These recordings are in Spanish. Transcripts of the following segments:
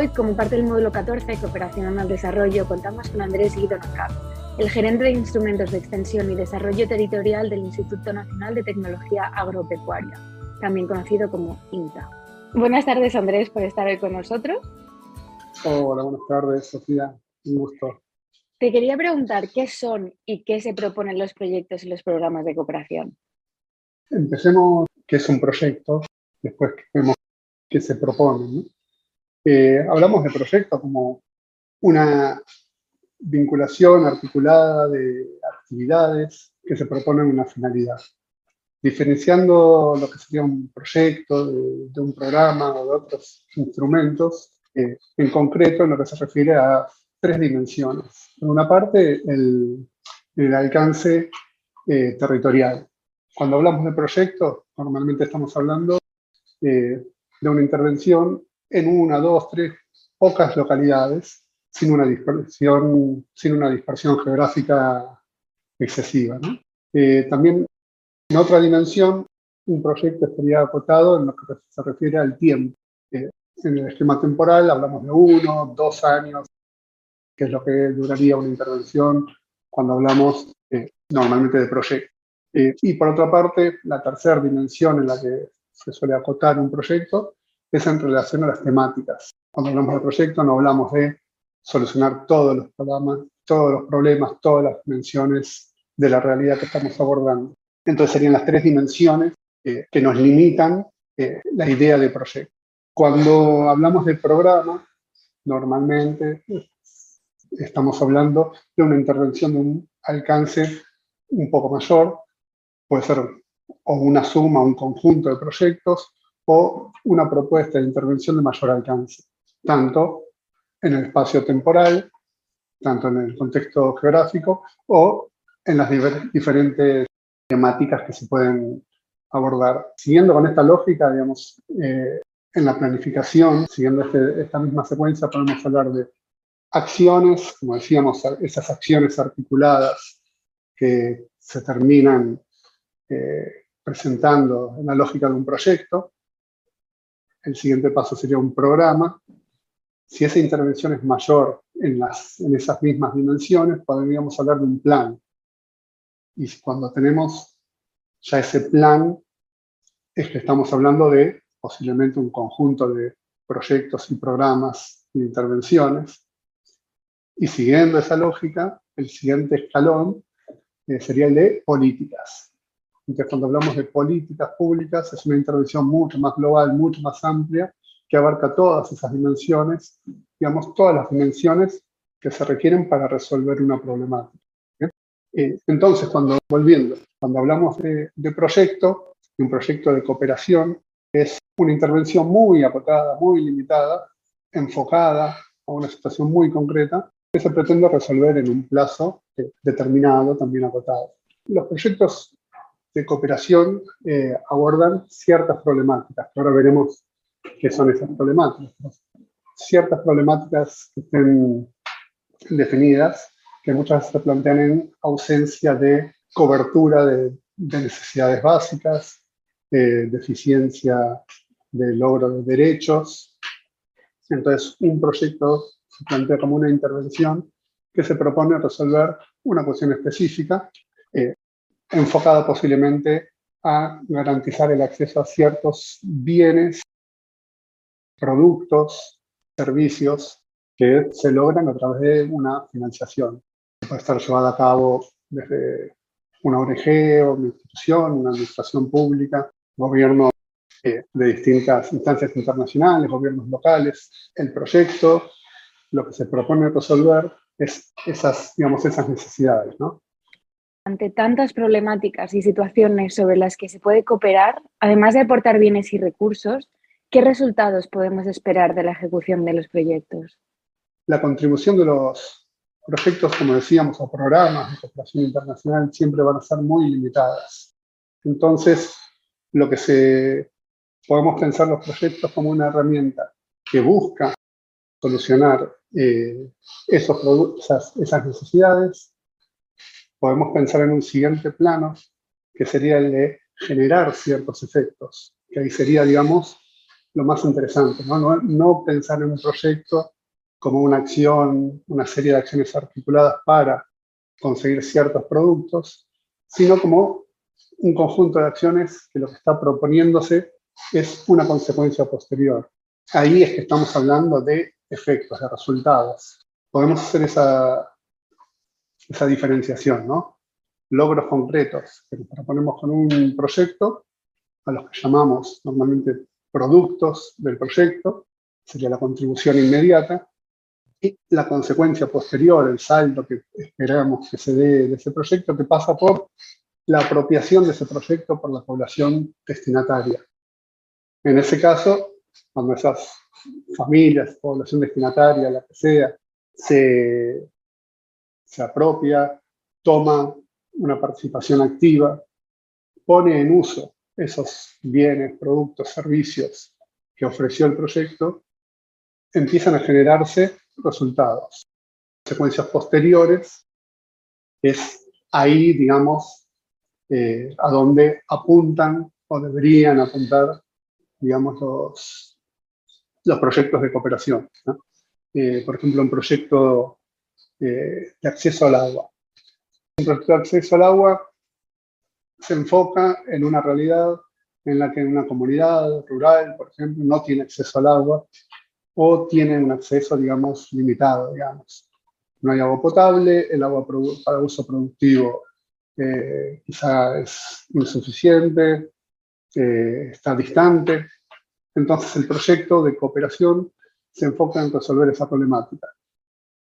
Hoy, como parte del módulo 14 de Cooperación al Desarrollo, contamos con Andrés Guido Nocap, el gerente de Instrumentos de Extensión y Desarrollo Territorial del Instituto Nacional de Tecnología Agropecuaria, también conocido como INTA. Buenas tardes, Andrés, por estar hoy con nosotros. Hola, buenas tardes, Sofía. Un gusto. Te quería preguntar qué son y qué se proponen los proyectos y los programas de cooperación. Empecemos qué es un proyecto, después vemos qué se propone. Eh, hablamos de proyecto como una vinculación articulada de actividades que se proponen una finalidad. Diferenciando lo que sería un proyecto de, un programa o de otros instrumentos, eh, en concreto en lo que se refiere a tres dimensiones. Por una parte, el, alcance eh, territorial. Cuando hablamos de proyectos, normalmente estamos hablando eh, de una intervención en una, dos, tres, pocas localidades, sin una dispersión, sin una dispersión geográfica excesiva. Eh, también, en otra dimensión, un proyecto estaría acotado en lo que se refiere al tiempo. en el esquema temporal hablamos de uno, dos años, que es lo que duraría una intervención cuando hablamos eh, normalmente de proyecto. Eh, y por otra parte, la tercera dimensión en la que se suele acotar un proyecto es en relación a las temáticas. Cuando hablamos de proyecto no hablamos de solucionar todos los problemas, todos los problemas, todas las dimensiones de la realidad que estamos abordando. Entonces serían las tres dimensiones eh, que nos limitan la idea de proyecto. Cuando hablamos de programa, normalmente estamos hablando de una intervención de un alcance un poco mayor, puede ser o una suma, un conjunto de proyectos, o una propuesta de intervención de mayor alcance, tanto en el espacio temporal, tanto en el contexto geográfico, o en las diferentes temáticas que se pueden abordar. Siguiendo con esta lógica, digamos, eh, en la planificación, siguiendo este, esta misma secuencia, podemos hablar de acciones, como decíamos, esas acciones articuladas que se terminan eh, presentando en la lógica de un proyecto. El siguiente paso sería un programa. Si esa intervención es mayor en, las, en esas mismas dimensiones, podríamos hablar de un plan. Y cuando tenemos ya ese plan, es que estamos hablando de posiblemente un conjunto de proyectos y programas de intervenciones y siguiendo esa lógica, el siguiente escalón eh, sería el de políticas. Entonces, cuando hablamos de políticas públicas, es una intervención mucho más global, mucho más amplia, que abarca todas esas dimensiones, digamos, todas las dimensiones que se requieren para resolver una problemática. Eh, entonces, cuando, volviendo, cuando hablamos de, de proyecto, de un proyecto de cooperación, es una intervención muy acotada, muy limitada, enfocada a una situación muy concreta, que se pretende resolver en un plazo determinado, también acotado. Los proyectos de cooperación eh, abordan ciertas problemáticas, ahora veremos qué son esas problemáticas. Ciertas problemáticas que estén definidas, que muchas veces se plantean en ausencia de cobertura de, necesidades básicas, de deficiencia de logro de derechos. Entonces, un proyecto se plantea como una intervención que se propone resolver una cuestión específica, eh, enfocada posiblemente a garantizar el acceso a ciertos bienes, productos, servicios que se logran a través de una financiación. Puede estar llevada a cabo desde una ONG o una institución, una administración pública, gobierno de distintas instancias internacionales, gobiernos locales. El proyecto lo que se propone resolver es esas, digamos, esas necesidades, ¿no? Ante tantas problemáticas y situaciones sobre las que se puede cooperar, además de aportar bienes y recursos, ¿qué resultados podemos esperar de la ejecución de los proyectos? La contribución de los proyectos, como decíamos, o programas de cooperación internacional siempre van a ser muy limitadas. Entonces, lo que se podemos pensar los proyectos como una herramienta que busca solucionar eh, esos productos, esas, necesidades, podemos pensar en un siguiente plano, que sería el de generar ciertos efectos, que ahí sería, digamos, lo más interesante, ¿no? ¿no? pensar en un proyecto como una acción, una serie de acciones articuladas para conseguir ciertos productos, sino como un conjunto de acciones que lo que está proponiéndose es una consecuencia posterior. Ahí es que estamos hablando de efectos, de resultados. Podemos hacer esa, esa diferenciación, ¿no? Logros concretos que nos proponemos con un proyecto, a los que llamamos normalmente productos del proyecto, sería la contribución inmediata, y la consecuencia posterior, el saldo que esperamos que se dé de ese proyecto, que pasa por la apropiación de ese proyecto por la población destinataria. En ese caso, cuando esas familias, población destinataria, la que sea, se, se apropia, toma una participación activa, pone en uso esos bienes, productos, servicios que ofreció el proyecto, empiezan a generarse resultados. Secuencias posteriores es ahí, digamos, eh, a donde apuntan o deberían apuntar, digamos, los, los proyectos de cooperación. Eh, por ejemplo, un proyecto eh, de acceso al agua. Un proyecto de acceso al agua se enfoca en una realidad en la que una comunidad rural, por ejemplo, no tiene acceso al agua o tiene un acceso, digamos, limitado, digamos. No hay agua potable, el agua para uso productivo eh, quizá es insuficiente, eh, está distante. Entonces el proyecto de cooperación se enfoca en resolver esa problemática.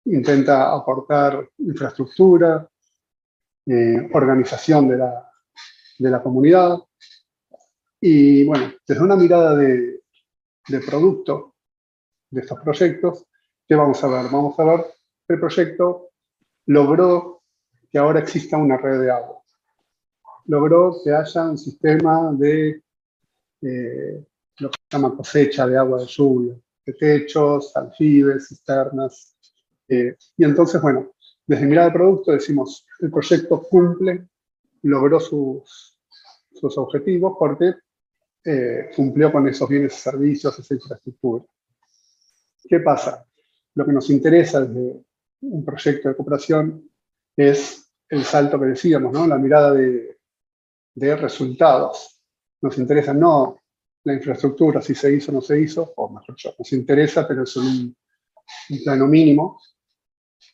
Intenta aportar infraestructura, eh, organización de la, de la comunidad. Y bueno, desde una mirada de, de producto de estos proyectos, ¿qué vamos a ver? Vamos a ver el proyecto logró que ahora exista una red de agua. Logró que haya un sistema de eh, lo que se llama cosecha de agua de lluvia, de techos, aljibes, cisternas. Eh, y entonces, bueno, desde mirada de producto decimos, el proyecto cumple, logró sus, sus objetivos porque eh, cumplió con esos bienes y servicios, esa infraestructura. ¿Qué pasa? Lo que nos interesa desde un proyecto de cooperación es el salto que decíamos, ¿no? la mirada de, resultados. Nos interesa no la infraestructura, si se hizo o no se hizo, o mejor dicho, nos interesa, pero es un plano mínimo.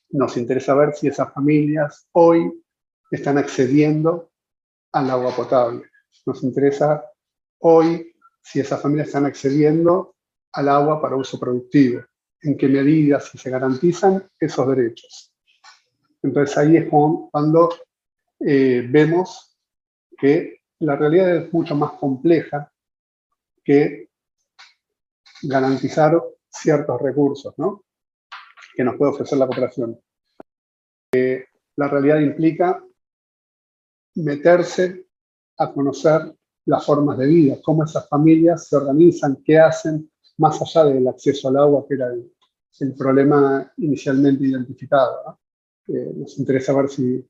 Nos interesa ver si esas familias hoy están accediendo al agua potable. Nos interesa hoy si esas familias están accediendo al agua para uso productivo, en qué medidas si se garantizan esos derechos. Entonces ahí es cuando eh, vemos que la realidad es mucho más compleja que garantizar ciertos recursos ¿no? Que nos puede ofrecer la cooperación. Eh, la realidad implica meterse a conocer las formas de vida, cómo esas familias se organizan, qué hacen, más allá del acceso al agua, que era el, problema inicialmente identificado. Eh, nos interesa ver si,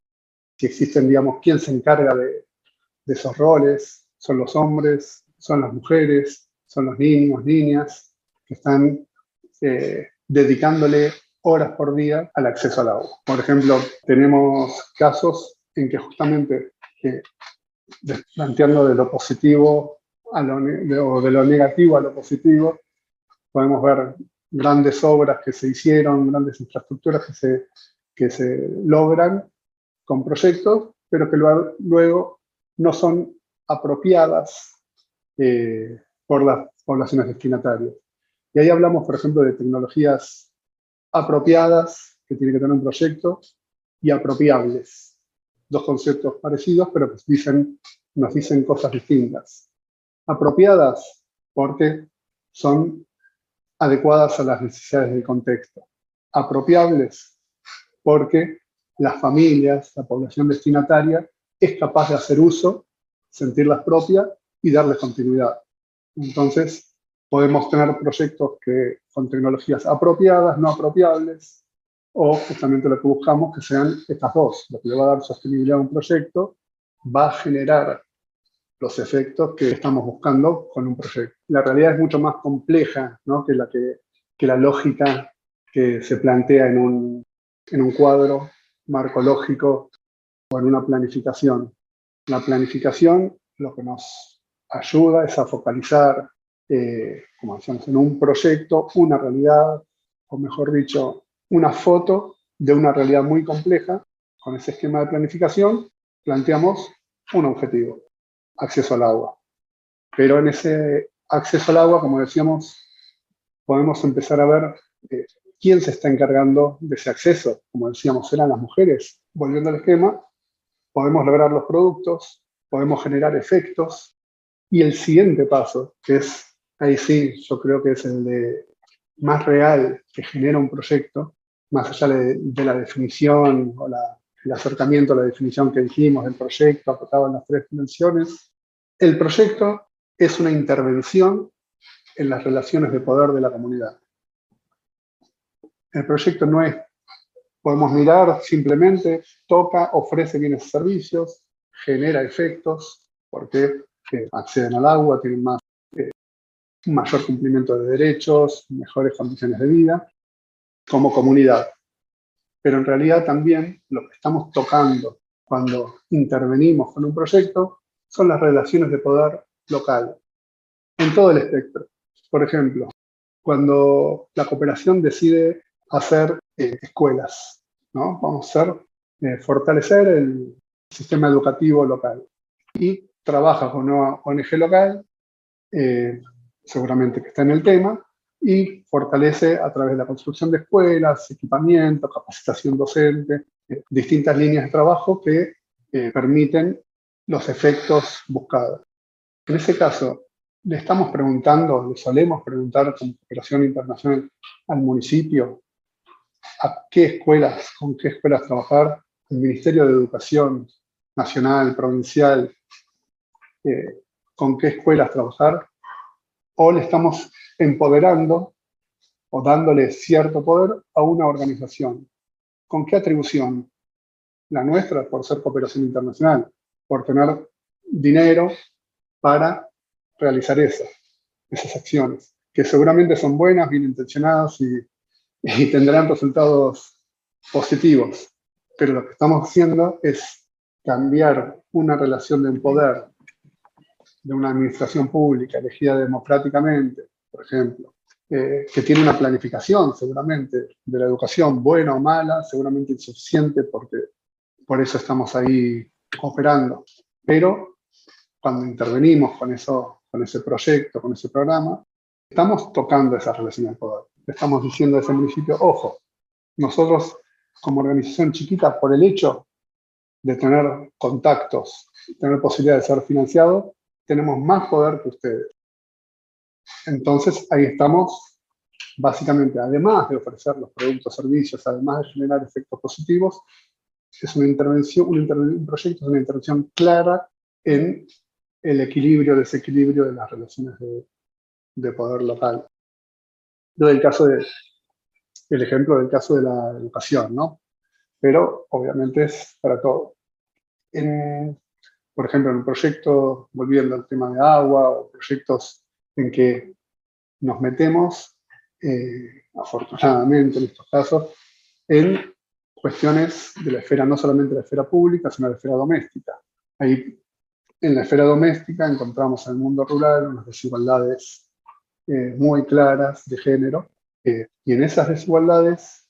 si, existen, digamos, quién se encarga de, esos roles, son los hombres, son las mujeres, son los niños, niñas, que están eh, dedicándole horas por día al acceso al agua. Por ejemplo, tenemos casos en que justamente que planteando de lo positivo a lo, o de lo negativo a lo positivo, podemos ver grandes obras que se hicieron, grandes infraestructuras que se, que se logran con proyectos, pero que luego no son apropiadas eh, por las poblaciones destinatarias. Y ahí hablamos, por ejemplo, de tecnologías apropiadas, que tiene que tener un proyecto, y apropiables dos conceptos parecidos, pero que dicen, nos dicen cosas distintas. Apropiadas porque son adecuadas a las necesidades del contexto. Apropiables porque las familias, la población destinataria, es capaz de hacer uso, sentirlas propias y darles continuidad. Entonces, podemos tener proyectos que, con tecnologías apropiadas, no apropiables, o justamente lo que buscamos que sean estas dos. Lo que le va a dar sostenibilidad a un proyecto va a generar los efectos que estamos buscando con un proyecto. La realidad es mucho más compleja ¿no? que, la que, que, la lógica que se plantea en un, en un cuadro marco lógico o en una planificación. La planificación lo que nos ayuda es a focalizar, eh, como decíamos, en un proyecto, una realidad, o mejor dicho, una foto de una realidad muy compleja. Con ese esquema de planificación planteamos un objetivo, acceso al agua. Pero en ese acceso al agua, como decíamos, podemos empezar a ver eh, quién se está encargando de ese acceso. Como decíamos, eran las mujeres. Volviendo al esquema, podemos lograr los productos, podemos generar efectos. Y el siguiente paso, que es, ahí sí, yo creo que es el de más real que genera un proyecto, más allá de, la definición o el acercamiento a la definición que dijimos del proyecto acotado en las tres dimensiones, el proyecto es una intervención en las relaciones de poder de la comunidad. El proyecto no es, podemos mirar simplemente, toca, ofrece bienes y servicios, genera efectos, porque acceden al agua, tienen más, un mayor cumplimiento de derechos, mejores condiciones de vida, como comunidad. Pero en realidad también lo que estamos tocando cuando intervenimos con un proyecto son las relaciones de poder local, en todo el espectro. Por ejemplo, cuando la cooperación decide hacer eh, escuelas, ¿no? Vamos a hacer, eh, fortalecer el sistema educativo local. Y trabaja con una ONG local, eh, seguramente que está en el tema, y fortalece a través de la construcción de escuelas, equipamiento, capacitación docente, distintas líneas de trabajo que permiten los efectos buscados. En ese caso, le estamos preguntando, le solemos preguntar como cooperación internacional al municipio a qué escuelas, con qué escuelas trabajar, el Ministerio de Educación Nacional, Provincial, eh, con qué escuelas trabajar, o le estamos empoderando o dándole cierto poder a una organización. ¿Con qué atribución? La nuestra, por ser cooperación internacional, por tener dinero para realizar esas acciones, que seguramente son buenas, bien intencionadas y y tendrán resultados positivos. Pero lo que estamos haciendo es cambiar una relación de poder de una administración pública elegida democráticamente, por ejemplo, eh, que tiene una planificación seguramente de la educación, buena o mala, seguramente insuficiente porque por eso estamos ahí operando. Pero cuando intervenimos con, eso, con ese proyecto, con ese programa, estamos tocando esa relación de poder estamos diciendo a ese municipio, ojo, nosotros como organización chiquita, por el hecho de tener contactos, tener posibilidad de ser financiados, tenemos más poder que ustedes. Entonces, ahí estamos, básicamente, además de ofrecer los productos, servicios, además de generar efectos positivos, es una intervención, un, proyecto es una intervención clara en el equilibrio, desequilibrio de las relaciones de poder local del caso de, el ejemplo del caso de la educación, ¿no? Pero obviamente es para todo. Por ejemplo, en un proyecto, volviendo al tema de agua, o proyectos en que nos metemos, eh, afortunadamente en estos casos, en cuestiones de la esfera, no solamente la esfera pública, sino la esfera doméstica. Ahí, en la esfera doméstica, encontramos en el mundo rural unas desigualdades eh, muy claras de género. Eh, y en esas desigualdades,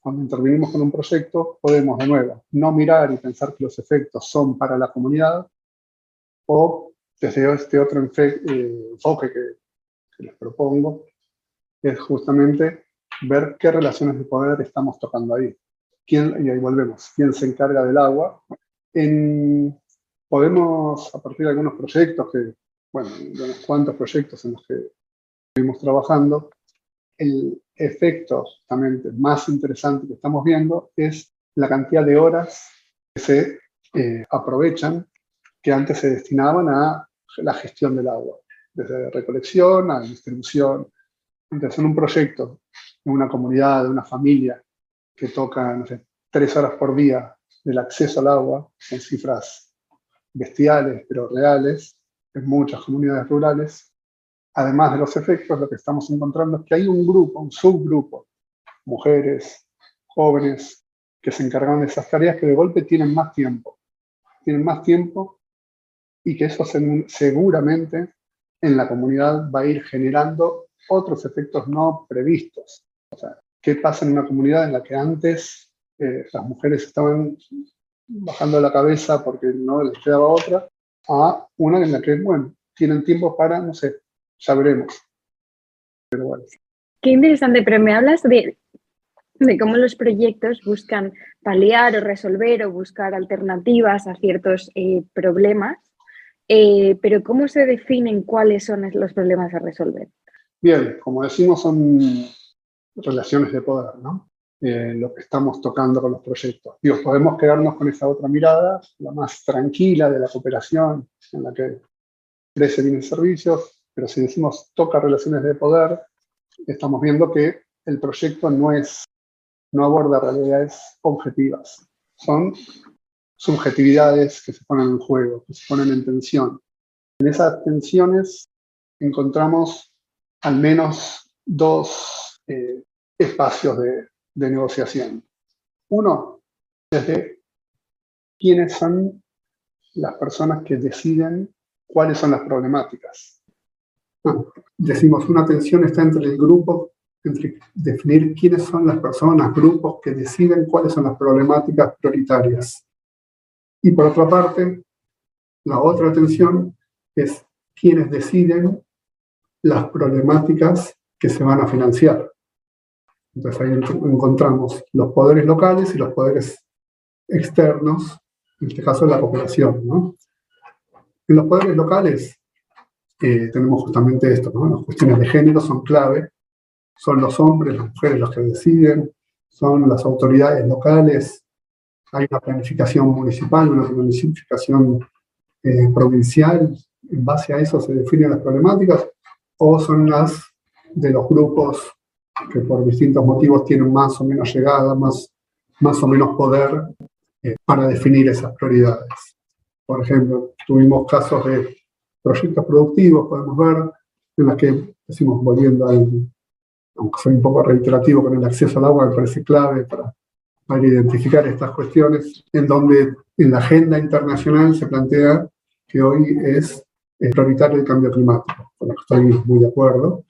cuando intervenimos con un proyecto, podemos de nuevo no mirar y pensar que los efectos son para la comunidad o desde este otro eh, enfoque que, les propongo, es justamente ver qué relaciones de poder estamos tocando ahí. ¿Quién, y ahí volvemos, quién se encarga del agua. En, podemos, a partir de algunos proyectos, que, bueno, de unos cuantos proyectos en los que estuvimos trabajando, el efecto justamente más interesante que estamos viendo es la cantidad de horas que se eh, aprovechan que antes se destinaban a la gestión del agua, desde recolección a distribución. Entonces, en un proyecto, en una comunidad, de una familia que toca, no sé, tres horas por día del acceso al agua, son cifras bestiales, pero reales, en muchas comunidades rurales, además de los efectos, lo que estamos encontrando es que hay un grupo, un subgrupo, mujeres, jóvenes, que se encargan de esas tareas que de golpe tienen más tiempo. Tienen más tiempo y que eso seguramente en la comunidad va a ir generando otros efectos no previstos. O sea, ¿qué pasa en una comunidad en la que antes eh, las mujeres estaban bajando la cabeza porque no les quedaba otra, a una en la que, bueno, tienen tiempo para, no sé, Pero bueno. Qué interesante, pero me hablas de, de cómo los proyectos buscan paliar o resolver o buscar alternativas a ciertos eh, problemas, eh, pero ¿cómo se definen cuáles son los problemas a resolver? Bien, como decimos, son relaciones de poder, ¿no? Eh, lo que estamos tocando con los proyectos. Digo, podemos quedarnos con esa otra mirada, la más tranquila de la cooperación, en la que crece bien servicios, pero si decimos toca relaciones de poder, estamos viendo que el proyecto no es, no aborda realidades objetivas, son subjetividades que se ponen en juego, que se ponen en tensión. En esas tensiones encontramos al menos dos eh, espacios de, de negociación. Uno, desde quiénes son las personas que deciden cuáles son las problemáticas. Decimos, una tensión está entre el grupo, entre definir quiénes son las personas, grupos que deciden cuáles son las problemáticas prioritarias. Y por otra parte, la otra tensión es quiénes deciden las problemáticas que se van a financiar. Entonces ahí encontramos los poderes locales y los poderes externos, en este caso la. ¿no? En los poderes locales eh, tenemos justamente esto, ¿no? las cuestiones de género son clave, son los hombres, las mujeres los que deciden, son las autoridades locales, hay una planificación municipal, una planificación eh, provincial, en base a eso se definen las problemáticas, o son las de los grupos que por distintos motivos tienen más o menos llegada, más, más o menos poder eh, para definir esas prioridades. Por ejemplo, tuvimos casos de proyectos productivos, podemos ver, en las que, decimos, volviendo al, aunque soy un poco reiterativo con el acceso al agua, me parece clave para, para identificar estas cuestiones, en donde en la agenda internacional se plantea que hoy es, es prioritario el cambio climático, con lo que estoy muy de acuerdo,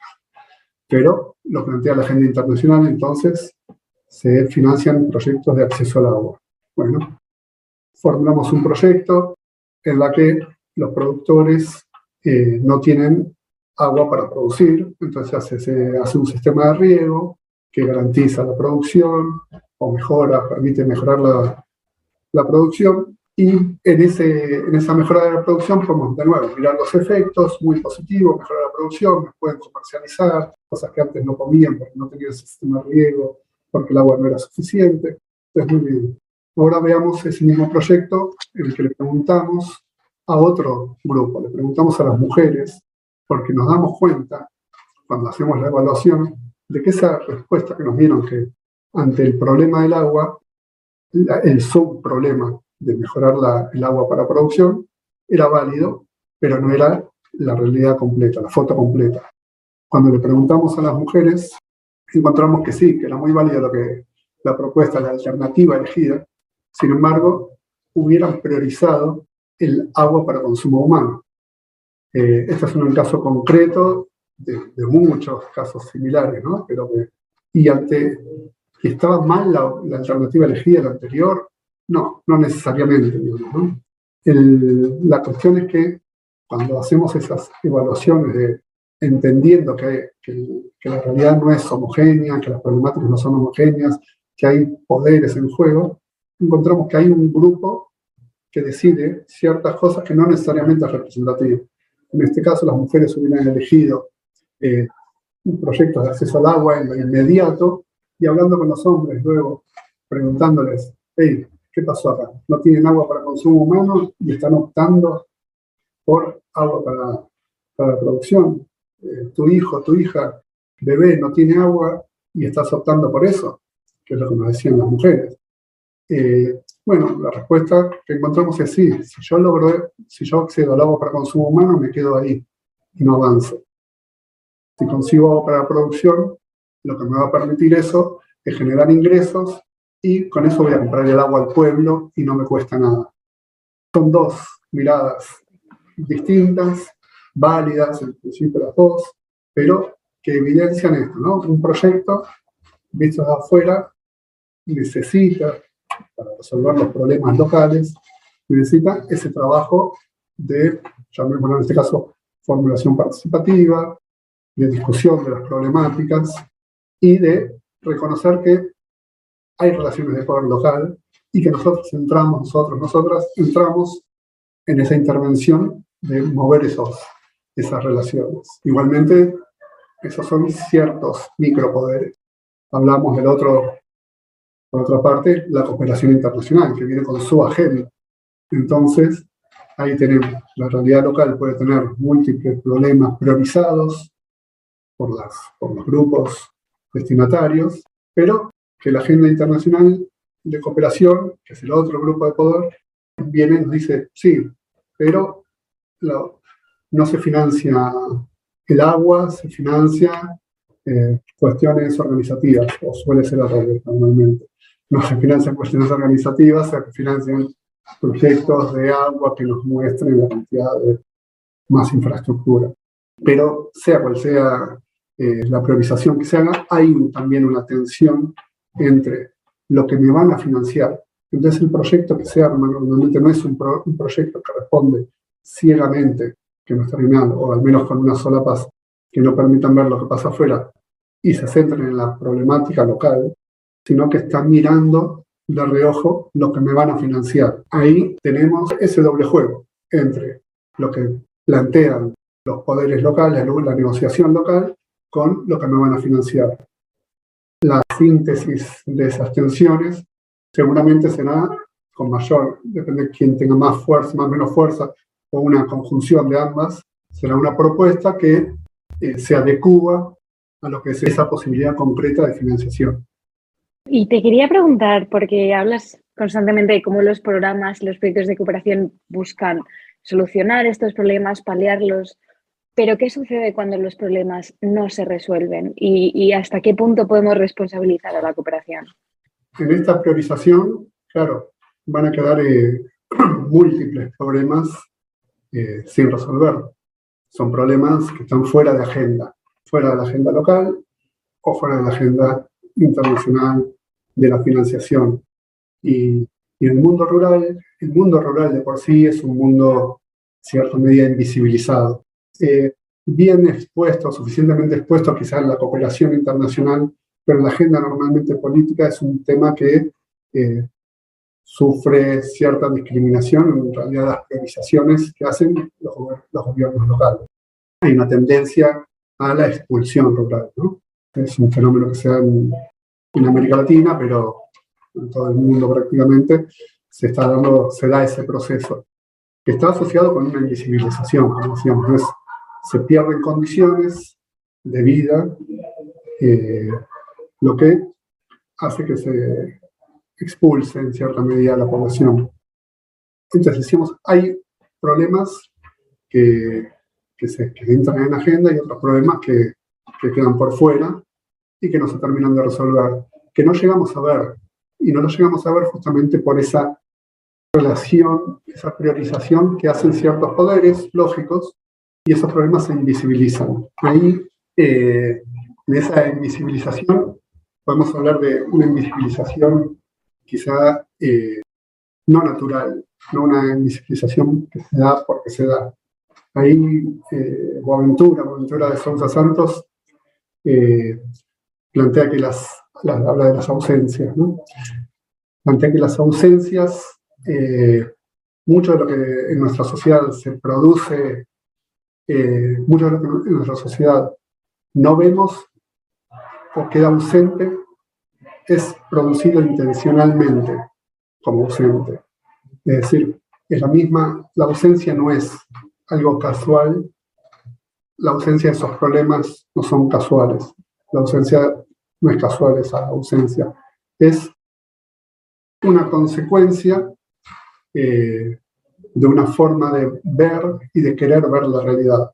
pero lo plantea la agenda internacional, entonces se financian proyectos de acceso al agua. Bueno, formulamos un proyecto en la que los productores no tienen agua para producir, entonces se hace un sistema de riego que garantiza la producción o mejora, permite mejorar la, producción y en, ese, en esa mejora de la producción podemos de nuevo mirar los efectos, muy positivos, mejorar la producción, pueden comercializar, cosas que antes no comían porque no tenían sistema de riego, porque el agua no era suficiente. Entonces, muy bien. Ahora veamos ese mismo proyecto en el que le preguntamos a otro grupo, le preguntamos a las mujeres, porque nos damos cuenta, cuando hacemos la evaluación, de que esa respuesta que nos dieron que ante el problema del agua, el subproblema de mejorar el agua para producción era válido, pero no era la realidad completa, la foto completa. Cuando le preguntamos a las mujeres, encontramos que sí, que era muy válida lo que, la propuesta, la alternativa elegida. Sin embargo, hubieran priorizado el agua para consumo humano. Eh, este es un caso concreto de, muchos casos similares, ¿no? Pero y ante que estaba mal la, la alternativa elegida, la anterior, no, no necesariamente. la cuestión es que cuando hacemos esas evaluaciones de entendiendo que, la realidad no es homogénea, que las problemáticas no son homogéneas, que hay poderes en juego, encontramos que hay un grupo que decide ciertas cosas que no necesariamente es representativo. En este caso, las mujeres hubieran elegido eh, un proyecto de acceso al agua en lo inmediato y hablando con los hombres luego, preguntándoles, hey, ¿Qué pasó acá? No tienen agua para consumo humano y están optando por agua para, para la producción. Eh, tu hijo, tu hija, bebé, no tiene agua y estás optando por eso, que es lo que nos decían las mujeres. Eh, bueno, la respuesta que encontramos es sí. Si yo logro, si yo accedo al agua para consumo humano, me quedo ahí y no avanzo. Si consigo agua para producción, lo que me va a permitir eso es generar ingresos y con eso voy a comprar el agua al pueblo y no me cuesta nada. Son dos miradas distintas, válidas, en principio las dos, pero que evidencian esto, ¿no? Un proyecto visto de afuera necesita, para resolver los problemas locales, necesita ese trabajo de, llamémoslo en este caso, formulación participativa, de discusión de las problemáticas y de reconocer que hay relaciones de poder local y que nosotros entramos, nosotros, nosotras, entramos en esa intervención de mover esos, esas relaciones. Igualmente, esos son ciertos micropoderes. Hablamos del otro, por otra parte, la cooperación internacional, que viene con su agenda. Entonces, ahí tenemos, la realidad local puede tener múltiples problemas priorizados por, los grupos destinatarios, pero que la agenda internacional de cooperación, que es el otro grupo de poder, viene y nos dice, sí, pero no se financia el agua, se financia eh, cuestiones organizativas, o suele ser al revés normalmente. No se financian cuestiones organizativas, se financian proyectos de agua que nos muestren la cantidad de más infraestructura. Pero sea cual sea eh, la priorización que se haga, hay también una tensión entre lo que me van a financiar. Entonces el proyecto que se arma normalmente no es un, un proyecto que responde ciegamente, que no está alineado, o al menos con una sola paz, que no permitan ver lo que pasa afuera y se centren en la problemática local, sino que están mirando de reojo lo que me van a financiar. Ahí tenemos ese doble juego entre lo que plantean los poderes locales, la negociación local, con lo que me van a financiar. La síntesis de esas tensiones seguramente será con mayor, depende de quién tenga más fuerza, más o menos fuerza, o una conjunción de ambas, será una propuesta que eh, se adecua a lo que es esa posibilidad concreta de financiación. Y te quería preguntar, porque hablas constantemente de cómo los programas, los proyectos de cooperación buscan solucionar estos problemas, paliarlos, pero ¿qué sucede cuando los problemas no se resuelven y, hasta qué punto podemos responsabilizar a la cooperación? En esta priorización, claro, van a quedar eh, múltiples problemas eh, sin resolver. Son problemas que están fuera de agenda, fuera de la agenda local o fuera de la agenda internacional de la financiación. Y, en el mundo rural, el mundo rural de por sí es un mundo, en cierta medida, invisibilizado eh, bien expuesto, suficientemente expuesto quizás en la cooperación internacional, pero la agenda normalmente política es un tema que eh, sufre cierta discriminación, en realidad las priorizaciones que hacen los, gobiernos locales. Hay una tendencia a la expulsión rural, ¿no? Es un fenómeno que se da América Latina, pero en todo el mundo prácticamente se, está dando, se da ese proceso, que está asociado con una invisibilización, como decíamos, es se pierden condiciones de vida, eh, lo que hace que se expulse en cierta medida a la población. Entonces decimos, hay problemas que, se, entran en la agenda y otros problemas que, que quedan por fuera y que no se terminan de resolver, que no llegamos a ver. Y no lo llegamos a ver justamente por esa relación, esa priorización que hacen ciertos poderes lógicos y esos problemas se invisibilizan. Ahí, eh, en esa invisibilización, podemos hablar de una invisibilización quizá eh, no natural, no una invisibilización que se da porque se da. Ahí, eh, Boaventura, Boaventura de Sousa Santos, eh, plantea que las, habla de las ausencias, ¿no? Plantea que las ausencias, mucho de lo que en nuestra sociedad se produce eh, mucho de lo que en nuestra sociedad no vemos o queda ausente es producido intencionalmente como ausente. Es decir, es la misma, la ausencia no es algo casual, la ausencia de esos problemas no son casuales, la ausencia no es casual esa ausencia, es una consecuencia eh, de una forma de ver y de querer ver la realidad.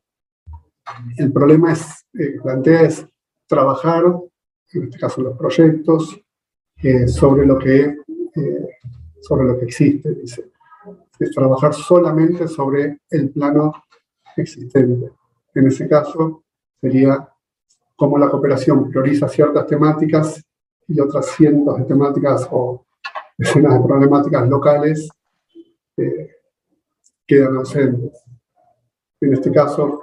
El problema es, eh, plantea es trabajar, en este caso los proyectos, eh, sobre, lo que, sobre lo que existe, dice. Es trabajar solamente sobre el plano existente. En ese caso sería cómo la cooperación prioriza ciertas temáticas y otras cientos de temáticas o decenas de problemáticas locales eh, quedan ausentes. En este caso,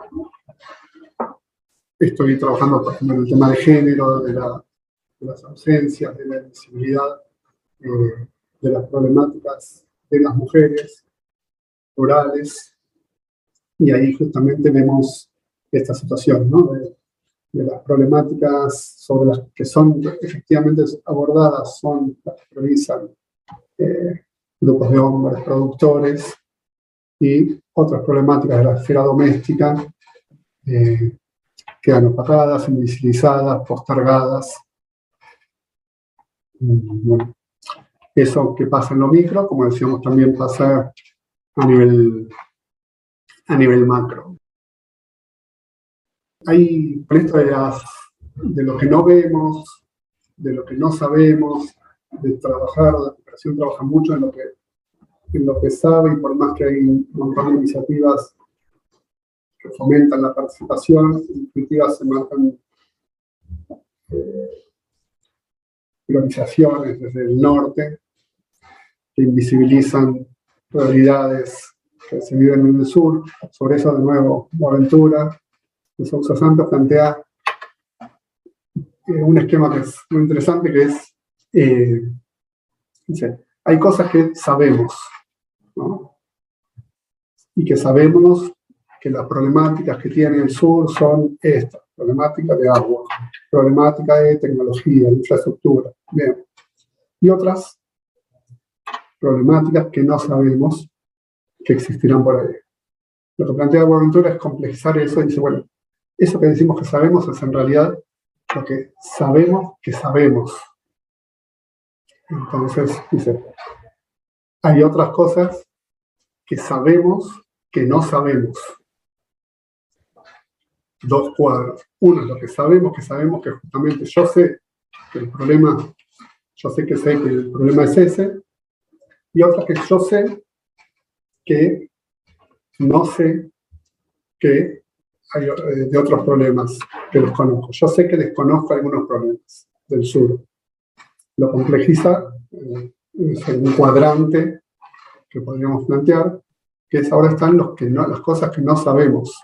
estoy trabajando, por en el tema de género, de, las ausencias, de la invisibilidad, eh, de las problemáticas de las mujeres rurales, y ahí justamente vemos esta situación, ¿no? Las problemáticas sobre las que son efectivamente abordadas son las que realizan eh, grupos de hombres, productores, y otras problemáticas de la esfera doméstica eh, quedan opagadas, invisibilizadas, postergadas. Mm, eso que pasa en lo micro, como decíamos, también pasa a nivel, a nivel macro. Hay esto de, de lo que no vemos, de lo que no sabemos, de trabajar, la cooperación trabaja mucho en lo que en lo que sabe y por más que hay un montón de iniciativas que fomentan la participación, iniciativas se marcan eh, desde el norte que invisibilizan realidades que se viven en el sur. Sobre eso, de nuevo, Aventura de Sousa Santos plantea eh, un esquema que es muy interesante, que es, eh, dice, hay cosas que sabemos, y que sabemos que las problemáticas que tiene el sur son estas, problemática de agua, problemática de tecnología, de infraestructura. Y otras problemáticas que no sabemos que existirán por ahí. Lo que plantea Buenaventura es complejizar eso y dice, bueno, eso que decimos que sabemos es en realidad lo que sabemos que sabemos. Entonces, dice, hay otras cosas que sabemos que no sabemos. Dos cuadros. Uno es lo que sabemos, que sabemos que justamente yo sé que el problema, yo sé que sé que el problema es ese, y otra que yo sé que no sé que hay eh, de otros problemas que desconozco. Yo sé que desconozco algunos problemas del sur. Lo complejiza eh, un cuadrante que podríamos plantear, que es ahora están los que no, las cosas que no sabemos,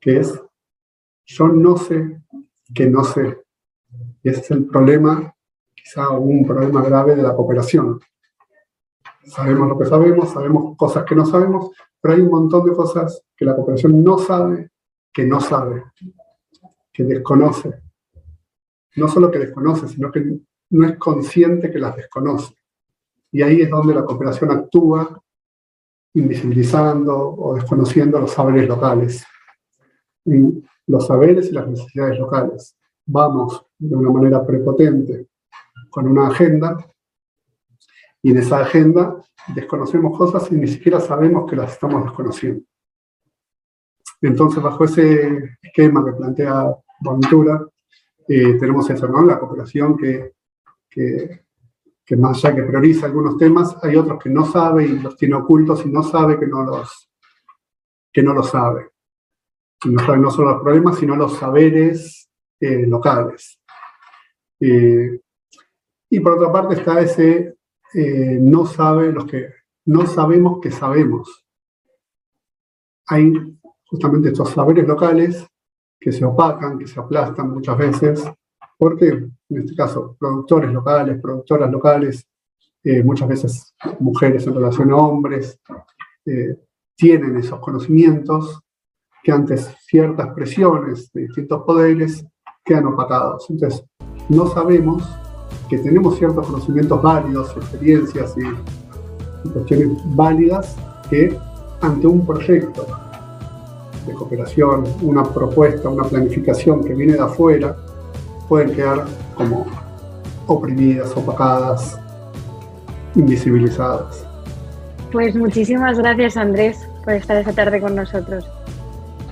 que es yo no sé que no sé. Es el problema, quizá un problema grave de la cooperación. Sabemos lo que sabemos, sabemos cosas que no sabemos, pero hay un montón de cosas que la cooperación no sabe, que no sabe, que desconoce. No solo que desconoce, sino que no es consciente que las desconoce. Y ahí es donde la cooperación actúa, invisibilizando o desconociendo los saberes locales. los saberes y las necesidades locales. Vamos de una manera prepotente con una agenda y en esa agenda desconocemos cosas y ni siquiera sabemos que las estamos desconociendo. Entonces, bajo ese esquema que plantea Bonaventura, eh, tenemos eso, ¿no? La cooperación que, que más allá que prioriza algunos temas, hay otros que no sabe y los tiene ocultos y no sabe que no los, que no lo sabe. no sabe no solo los problemas, sino los saberes eh, locales. Eh, y por otra parte está ese eh, no sabe los que no sabemos que sabemos. Hay justamente estos saberes locales que se opacan, que se aplastan muchas veces porque en este caso productores locales, productoras locales, eh, muchas veces mujeres en relación a hombres, eh, tienen esos conocimientos que antes ciertas presiones de distintos poderes quedan opacados. Entonces, no sabemos que tenemos ciertos conocimientos válidos, experiencias y, y cuestiones válidas que ante un proyecto de cooperación, una propuesta, una planificación que viene de afuera, pueden quedar como oprimidas, opacadas, invisibilizadas. Pues muchísimas gracias Andrés por estar esta tarde con nosotros.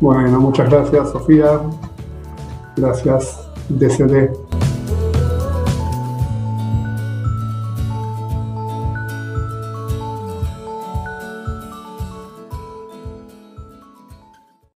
Bueno, muchas gracias Sofía. Gracias DCD